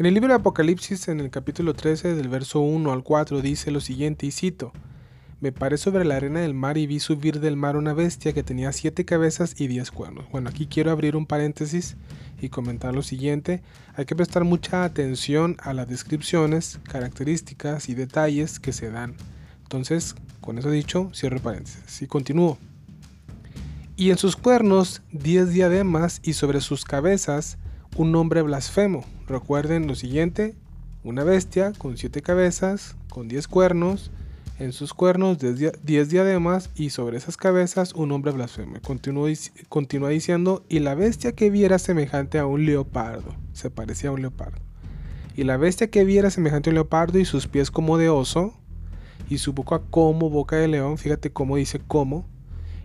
En el libro de Apocalipsis, en el capítulo 13, del verso 1 al 4, dice lo siguiente, y cito, Me paré sobre la arena del mar y vi subir del mar una bestia que tenía siete cabezas y diez cuernos. Bueno, aquí quiero abrir un paréntesis y comentar lo siguiente. Hay que prestar mucha atención a las descripciones, características y detalles que se dan. Entonces, con eso dicho, cierro paréntesis y continúo. Y en sus cuernos diez diademas y sobre sus cabezas un nombre blasfemo. Recuerden lo siguiente, una bestia con siete cabezas, con diez cuernos, en sus cuernos diez diademas y sobre esas cabezas un hombre blasfemo. Continúa, continúa diciendo, y la bestia que viera semejante a un leopardo, se parecía a un leopardo. Y la bestia que viera semejante a un leopardo y sus pies como de oso, y su boca como boca de león, fíjate cómo dice como,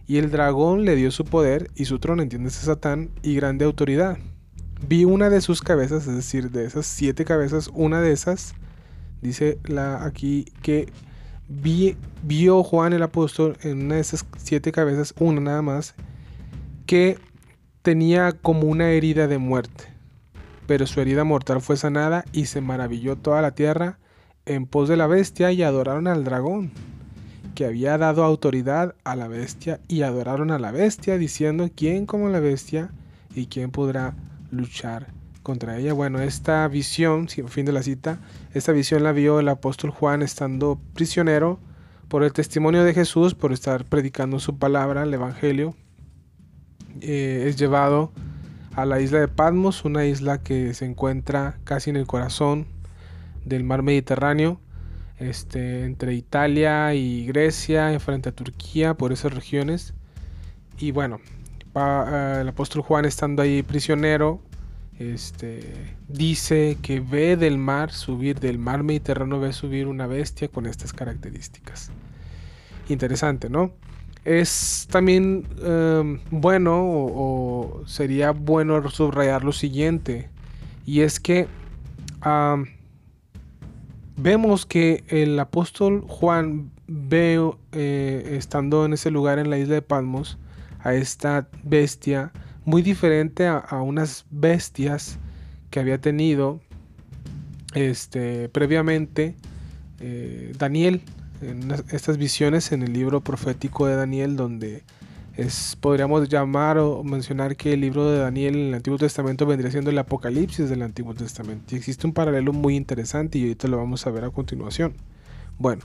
y el dragón le dio su poder y su trono, entiendes, Satán, y grande autoridad. Vi una de sus cabezas, es decir, de esas siete cabezas, una de esas, dice la aquí que vio Juan el apóstol en una de esas siete cabezas, una nada más, que tenía como una herida de muerte. Pero su herida mortal fue sanada y se maravilló toda la tierra en pos de la bestia y adoraron al dragón, que había dado autoridad a la bestia y adoraron a la bestia diciendo, ¿quién como la bestia y quién podrá luchar contra ella. Bueno, esta visión, fin de la cita, esta visión la vio el apóstol Juan estando prisionero por el testimonio de Jesús, por estar predicando su palabra, el Evangelio. Eh, es llevado a la isla de Patmos, una isla que se encuentra casi en el corazón del mar Mediterráneo, este, entre Italia y Grecia, frente a Turquía, por esas regiones. Y bueno, eh, el apóstol Juan estando ahí prisionero, este, dice que ve del mar subir, del mar Mediterráneo ve subir una bestia con estas características. Interesante, ¿no? Es también em, bueno o, sería bueno subrayar lo siguiente, y es que vemos que el apóstol Juan ve, eh, estando en ese lugar en la isla de Palmos, a esta bestia muy diferente a, unas bestias que había tenido este, previamente eh, Daniel, en estas visiones en el libro profético de Daniel, donde es, podríamos llamar o mencionar que el libro de Daniel en el Antiguo Testamento vendría siendo el Apocalipsis del Antiguo Testamento. Y existe un paralelo muy interesante y ahorita lo vamos a ver a continuación. Bueno,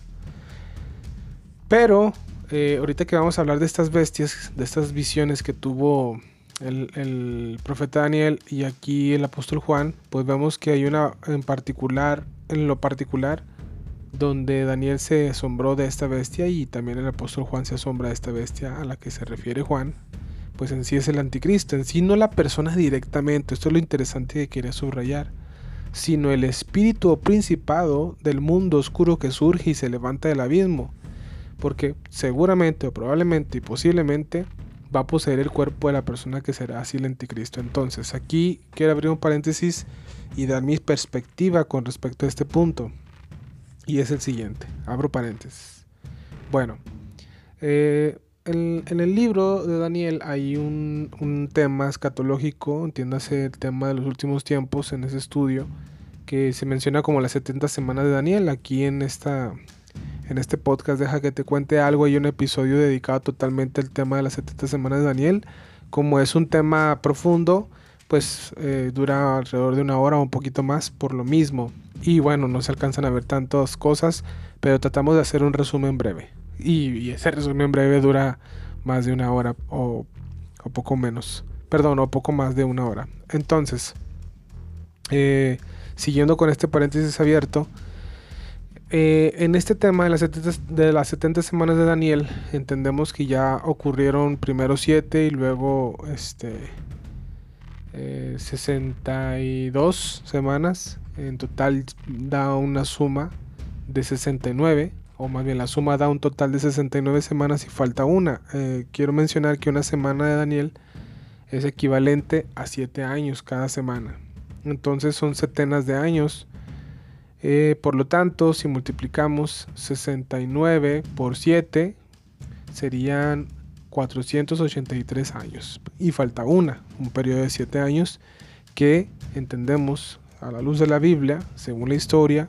pero eh, ahorita que vamos a hablar de estas bestias, de estas visiones que tuvo el, profeta Daniel y aquí el apóstol Juan, pues vemos que hay una en particular, en lo particular, donde Daniel se asombró de esta bestia y también el apóstol Juan se asombra de esta bestia a la que se refiere Juan, pues en sí es el anticristo, en sí no la persona directamente, esto es lo interesante que quería subrayar, sino el espíritu o principado del mundo oscuro que surge y se levanta del abismo, porque seguramente o probablemente y posiblemente va a poseer el cuerpo de la persona que será así el anticristo. Entonces, aquí quiero abrir un paréntesis y dar mi perspectiva con respecto a este punto. Y es el siguiente. Abro paréntesis. Bueno, eh, en, el libro de Daniel hay un, un tema escatológico, entiéndase el tema de los últimos tiempos en ese estudio, que se menciona como las 70 semanas de Daniel. Aquí en esta en este podcast deja que te cuente algo. Hay un episodio dedicado totalmente al tema de las 70 semanas de Daniel. Como es un tema profundo, pues eh, dura alrededor de una hora o un poquito más por lo mismo. Y bueno, no se alcanzan a ver tantas cosas, pero tratamos de hacer un resumen breve. Y, ese resumen breve dura más de una hora o, o, poco menos. Perdón, o poco más de una hora. Entonces, eh, siguiendo con este paréntesis abierto, eh, en este tema de las, 70, de las 70 semanas de Daniel, entendemos que ya ocurrieron primero 7 y luego este, 62 eh, semanas. En total da una suma de 69, o más bien la suma da un total de 69 semanas y falta una. Eh, quiero mencionar que una semana de Daniel es equivalente a 7 años cada semana. Entonces son setenas de años eh, por lo tanto, si multiplicamos 69 por 7, serían 483 años. Y falta una, un periodo de 7 años que entendemos a la luz de la Biblia, según la historia,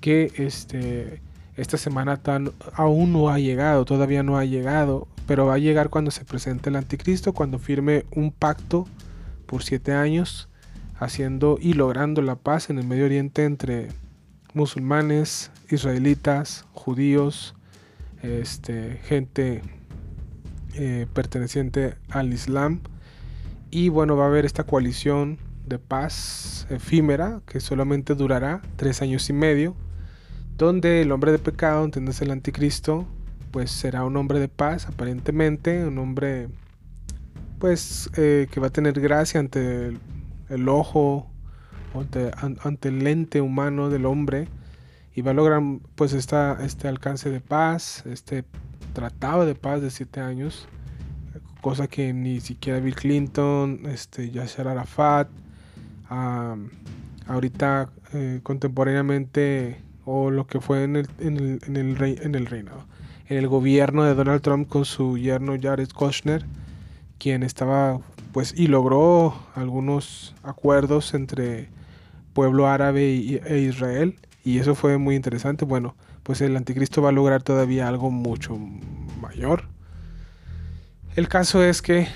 que este, esta semana tan, aún no ha llegado, todavía no ha llegado, pero va a llegar cuando se presente el anticristo, cuando firme un pacto por siete años, haciendo y logrando la paz en el Medio Oriente entre musulmanes, israelitas, judíos, este, gente eh, perteneciente al Islam. Y bueno, va a haber esta coalición de paz efímera que solamente durará tres años y medio, donde el hombre de pecado, entiendes el anticristo, pues será un hombre de paz aparentemente, un hombre pues eh, que va a tener gracia ante el, ojo, ante, el lente humano del hombre y va a lograr pues esta, este alcance de paz, este tratado de paz de siete años, cosa que ni siquiera Bill Clinton, este, Yasser Arafat, ahorita eh, contemporáneamente o lo que fue en el, en el, en el, rey, en el reinado, en el gobierno de Donald Trump con su yerno Jared Kushner, quien estaba pues y logró algunos acuerdos entre pueblo árabe e Israel y eso fue muy interesante. Bueno, pues el anticristo va a lograr todavía algo mucho mayor. El caso es que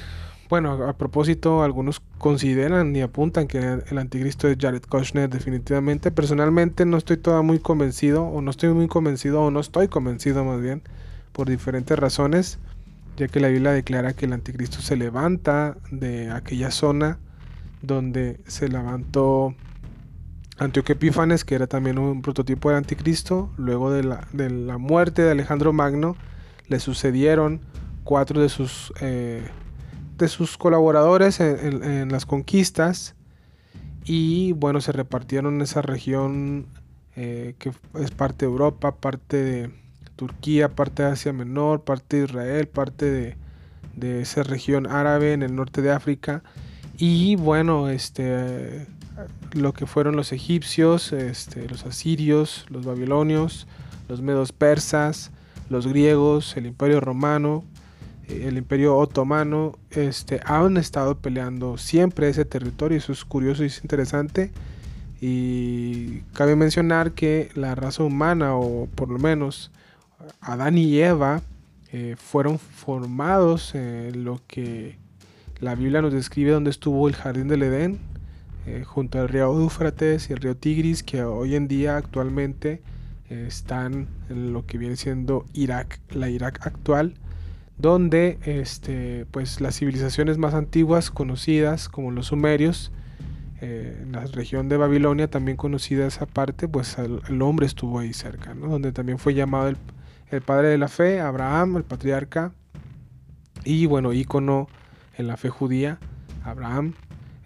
bueno, a propósito, algunos consideran y apuntan que el anticristo es Jared Kushner definitivamente. Personalmente no estoy todavía muy convencido, o no estoy muy convencido, o no estoy convencido más bien, por diferentes razones, ya que la Biblia declara que el anticristo se levanta de aquella zona donde se levantó Antioquía Epífanes, que era también un prototipo del anticristo. Luego de la, de la muerte de Alejandro Magno, le sucedieron cuatro de sus... Eh, de sus colaboradores en, las conquistas y bueno, se repartieron en esa región eh, que es parte de Europa, parte de Turquía, parte de Asia Menor, parte de Israel, parte de, de esa región árabe en el norte de África y bueno, este lo que fueron los egipcios, este, los asirios, los babilonios, los medos persas, los griegos, el imperio romano, el imperio otomano este, han estado peleando siempre ese territorio, eso es curioso y es interesante. Y cabe mencionar que la raza humana, o por lo menos Adán y Eva, eh, fueron formados en lo que la Biblia nos describe donde estuvo el jardín del Edén, eh, junto al río Éufrates y el río Tigris, que hoy en día actualmente están en lo que viene siendo Irak, la Irak actual donde este, pues, las civilizaciones más antiguas conocidas como los sumerios, eh, en la región de Babilonia también conocida esa parte, pues el, hombre estuvo ahí cerca, donde también fue llamado el, padre de la fe, Abraham, el patriarca, y bueno, ícono en la fe judía, Abraham,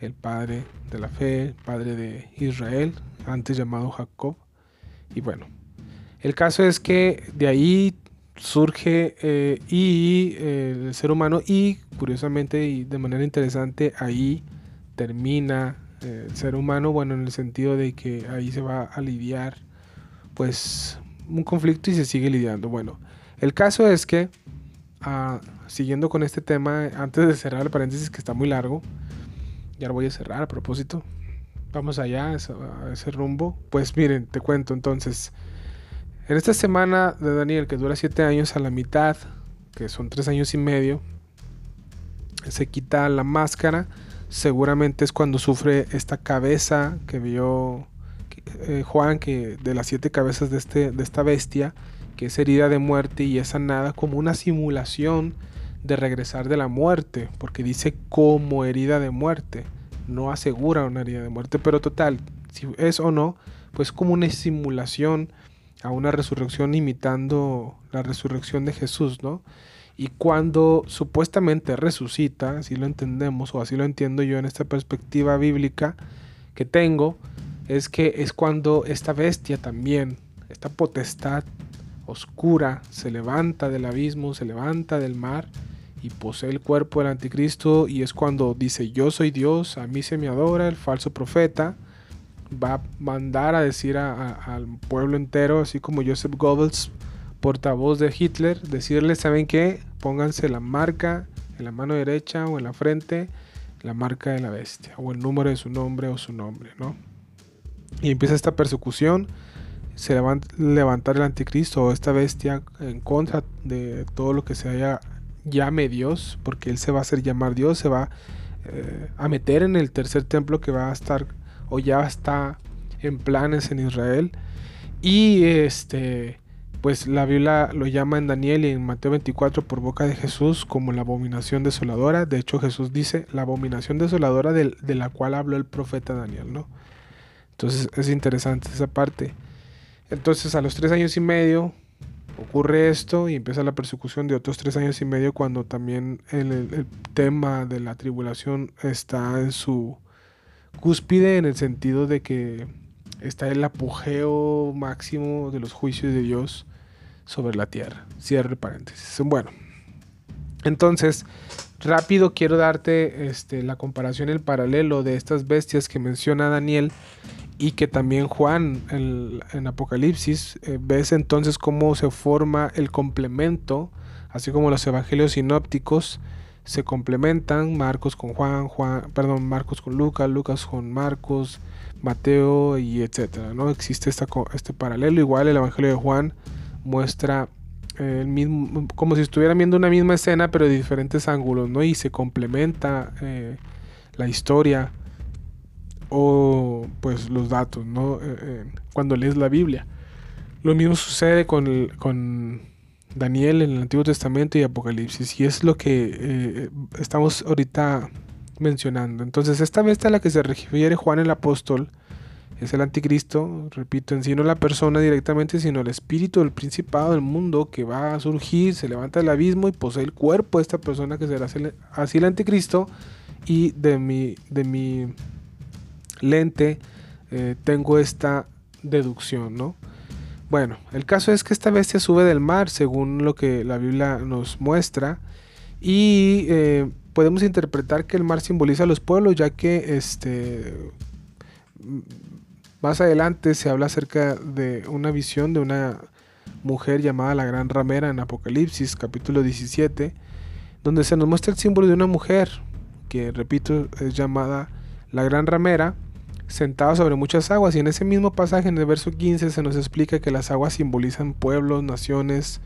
el padre de la fe, padre de Israel, antes llamado Jacob, y bueno, el caso es que de ahí surge eh, y eh, el ser humano y curiosamente y de manera interesante ahí termina eh, el ser humano bueno en el sentido de que ahí se va a lidiar pues un conflicto y se sigue lidiando. Bueno el caso es que ah, siguiendo con este tema antes de cerrar el paréntesis que está muy largo ya lo voy a cerrar a propósito. Vamos allá a ese rumbo. Pues miren te cuento entonces en esta semana de Daniel, que dura 7 años, a la mitad, que son 3 años y medio, se quita la máscara. Seguramente es cuando sufre esta cabeza que vio eh, Juan, que de las siete cabezas de, este, de esta bestia, que es herida de muerte y es sanada como una simulación de regresar de la muerte, porque dice como herida de muerte, no asegura una herida de muerte, pero total, si es o no, pues como una simulación a una resurrección imitando la resurrección de Jesús, ¿no? Y cuando supuestamente resucita, así lo entendemos o así lo entiendo yo en esta perspectiva bíblica que tengo, es que es cuando esta bestia también, esta potestad oscura, se levanta del abismo, se levanta del mar y posee el cuerpo del anticristo y es cuando dice yo soy Dios, a mí se me adora el falso profeta va a mandar a decir al pueblo entero, así como Joseph Goebbels, portavoz de Hitler, decirles, ¿saben qué? Pónganse la marca en la mano derecha o en la frente, la marca de la bestia, o el número de su nombre o su nombre, ¿no? Y empieza esta persecución. Se va a levantar el anticristo o esta bestia en contra de todo lo que se haya llame Dios, porque él se va a hacer llamar Dios, se va eh, a meter en el tercer templo que va a estar o ya está en planes en Israel. Y este pues la Biblia lo llama en Daniel y en Mateo 24 por boca de Jesús como la abominación desoladora. De hecho Jesús dice la abominación desoladora de, de la cual habló el profeta Daniel, ¿no? Entonces es interesante esa parte. Entonces a los tres años y medio ocurre esto y empieza la persecución de otros tres años y medio cuando también el, tema de la tribulación está en su cúspide en el sentido de que está el apogeo máximo de los juicios de Dios sobre la tierra. Cierre paréntesis. Bueno, entonces, rápido quiero darte este, la comparación, el paralelo de estas bestias que menciona Daniel y que también Juan en, Apocalipsis eh, ves entonces cómo se forma el complemento, así como los evangelios sinópticos se complementan, Marcos con Juan, Juan, perdón, Marcos con Lucas, Lucas con Marcos, Mateo y etcétera, ¿no? Existe esta, este paralelo, igual el evangelio de Juan muestra el mismo, como si estuvieran viendo una misma escena pero de diferentes ángulos, ¿no? Y se complementa eh, la historia o pues los datos, ¿no? Eh, eh, cuando lees la Biblia. Lo mismo sucede con, con, Daniel en el Antiguo Testamento y Apocalipsis y es lo que estamos ahorita mencionando. Entonces esta bestia a la que se refiere Juan el apóstol es el anticristo, repito, en sí no la persona directamente, sino el espíritu del principado del mundo que va a surgir, se levanta del abismo y posee el cuerpo de esta persona que será así el anticristo y de mi, de mi lente eh, tengo esta deducción, ¿no? Bueno, el caso es que esta bestia sube del mar, según lo que la Biblia nos muestra, y eh, podemos interpretar que el mar simboliza a los pueblos, ya que este, más adelante se habla acerca de una visión de una mujer llamada la Gran Ramera en Apocalipsis, capítulo 17, donde se nos muestra el símbolo de una mujer, que repito, es llamada la Gran Ramera, sentado sobre muchas aguas. Y en ese mismo pasaje, en el verso 15, se nos explica que las aguas simbolizan pueblos, naciones,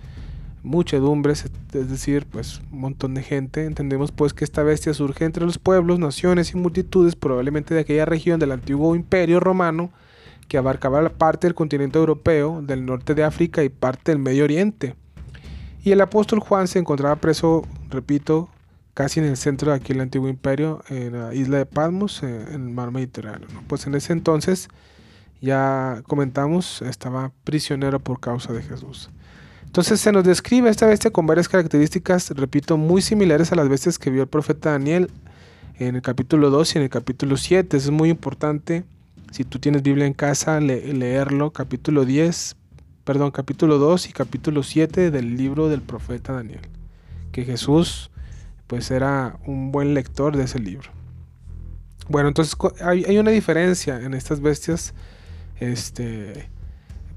muchedumbres, es decir, pues un montón de gente. Entendemos pues que esta bestia surge entre los pueblos, naciones y multitudes, probablemente de aquella región del antiguo imperio romano, que abarcaba la parte del continente europeo, del norte de África y parte del Medio Oriente. Y el apóstol Juan se encontraba preso, repito, casi en el centro de aquí el antiguo imperio, en la isla de Patmos, eh, en el mar Mediterráneo. Pues en ese entonces, ya comentamos, estaba prisionero por causa de Jesús. Entonces se nos describe esta bestia con varias características, repito, muy similares a las bestias que vio el profeta Daniel en el capítulo 2 y en el capítulo 7. es muy importante, si tú tienes Biblia en casa, leerlo, capítulo 10, perdón, capítulo 2 y capítulo 7 del libro del profeta Daniel. Que Jesús pues era un buen lector de ese libro. Bueno, entonces hay, una diferencia en estas bestias, este,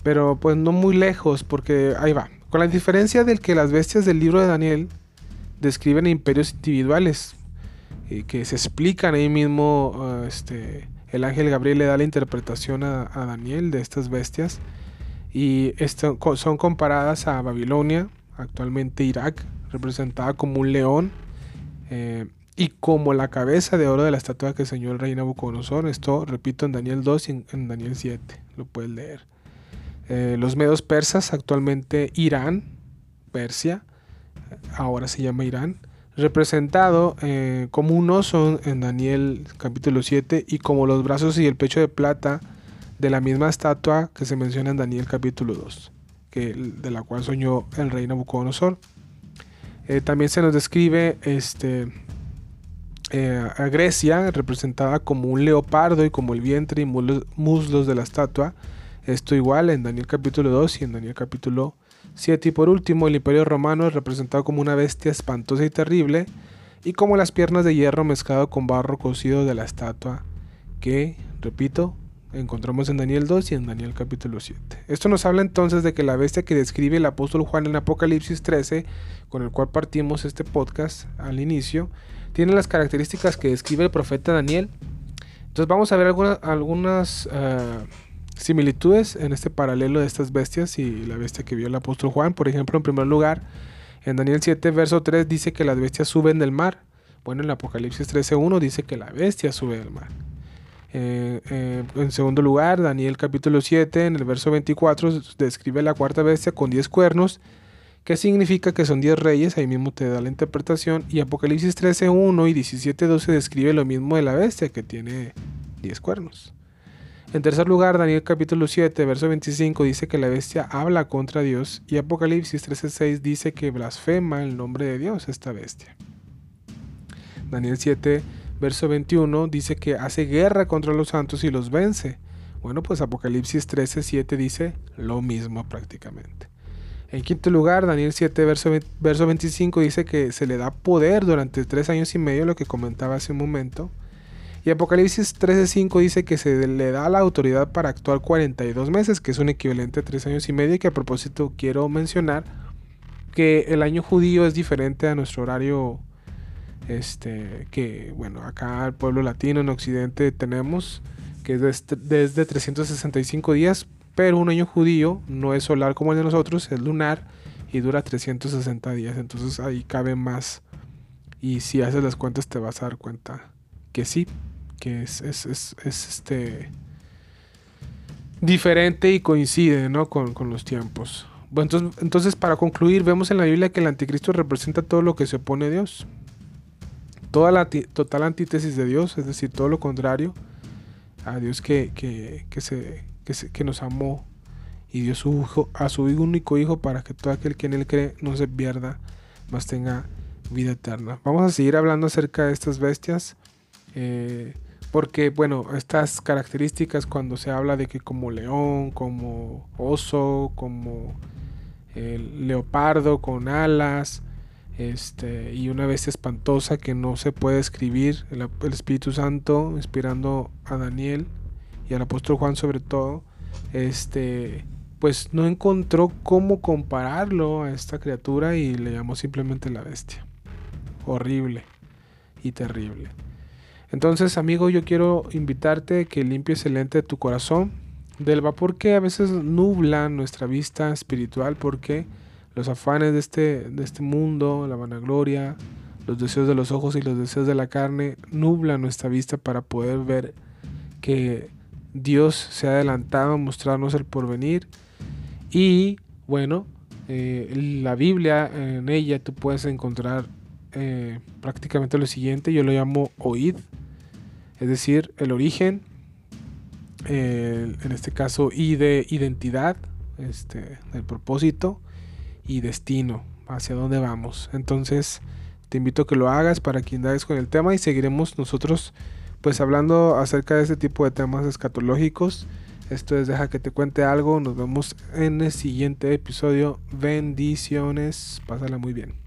pero pues no muy lejos, porque ahí va. Con la diferencia del que las bestias del libro de Daniel describen imperios individuales, y que se explican ahí mismo, este, el ángel Gabriel le da la interpretación a, Daniel de estas bestias, y son comparadas a Babilonia, actualmente Irak, representada como un león, eh, y como la cabeza de oro de la estatua que enseñó el rey Nabucodonosor. Esto, repito, en Daniel 2 y en, Daniel 7. Lo puedes leer. Eh, los medos persas, actualmente Irán, Persia, ahora se llama Irán, representado eh, como un oso en Daniel capítulo 7 y como los brazos y el pecho de plata de la misma estatua que se menciona en Daniel capítulo 2, que, de la cual soñó el rey Nabucodonosor. Eh, también se nos describe este, eh, a Grecia representada como un leopardo y como el vientre y muslos de la estatua. Esto igual en Daniel capítulo 2 y en Daniel capítulo 7. Y por último, el imperio romano es representado como una bestia espantosa y terrible y como las piernas de hierro mezclado con barro cocido de la estatua que, repito, encontramos en Daniel 2 y en Daniel capítulo 7. Esto nos habla entonces de que la bestia que describe el apóstol Juan en Apocalipsis 13, con el cual partimos este podcast al inicio, tiene las características que describe el profeta Daniel. Entonces vamos a ver algunas eh, similitudes en este paralelo de estas bestias y la bestia que vio el apóstol Juan. Por ejemplo, en primer lugar, en Daniel 7, verso 3 dice que las bestias suben del mar. Bueno, en Apocalipsis 13.1 dice que la bestia sube del mar. Eh, eh, en segundo lugar, Daniel capítulo 7, en el verso 24, describe la cuarta bestia con 10 cuernos ¿Qué significa que son 10 reyes? Ahí mismo te da la interpretación. Y Apocalipsis 13.1 y 17.12 describe lo mismo de la bestia que tiene 10 cuernos. En tercer lugar, Daniel capítulo 7, verso 25 dice que la bestia habla contra Dios y Apocalipsis 13.6 dice que blasfema el nombre de Dios esta bestia. Daniel 7, verso 21 dice que hace guerra contra los santos y los vence. Bueno, pues Apocalipsis 13.7 dice lo mismo prácticamente. En quinto lugar, Daniel 7, verso, verso 25 dice que se le da poder durante tres años y medio, lo que comentaba hace un momento. Y Apocalipsis 13:5 dice que se le da la autoridad para actuar 42 meses, que es un equivalente a tres años y medio. Que a propósito quiero mencionar que el año judío es diferente a nuestro horario, este, que bueno, acá el pueblo latino en Occidente tenemos, que es desde 365 días pero un año judío no es solar como el de nosotros, es lunar y dura 360 días. Entonces ahí cabe más. Y si haces las cuentas te vas a dar cuenta que sí, que es, es, es, este diferente y coincide ¿no? con, con los tiempos. Bueno, entonces, entonces, para concluir, vemos en la Biblia que el anticristo representa todo lo que se opone a Dios. Toda la total antítesis de Dios, es decir, todo lo contrario a Dios que, que, que se, que, nos amó y dio su hijo, a su único hijo para que todo aquel que en él cree no se pierda, mas tenga vida eterna. Vamos a seguir hablando acerca de estas bestias. Eh, porque, bueno, estas características cuando se habla de que como león, como oso, como el leopardo con alas, este, y una bestia espantosa que no se puede escribir, el Espíritu Santo inspirando a Daniel y al apóstol Juan sobre todo, este, pues no encontró cómo compararlo a esta criatura y le llamó simplemente la bestia. Horrible y terrible. Entonces, amigo, yo quiero invitarte que limpies el lente tu corazón. Del vapor que a veces nubla nuestra vista espiritual porque los afanes de este, de este mundo, la vanagloria, los deseos de los ojos y los deseos de la carne nublan nuestra vista para poder ver que Dios se ha adelantado a mostrarnos el porvenir. Y bueno, eh, la Biblia, en ella tú puedes encontrar eh, prácticamente lo siguiente, yo lo llamo oíd, es decir, el origen, en este caso y de identidad, este, el propósito y destino, hacia dónde vamos. Entonces, te invito a que lo hagas para que indagues con el tema y seguiremos nosotros pues hablando acerca de este tipo de temas escatológicos. Esto es Deja que te cuente algo. Nos vemos en el siguiente episodio. Bendiciones. Pásala muy bien.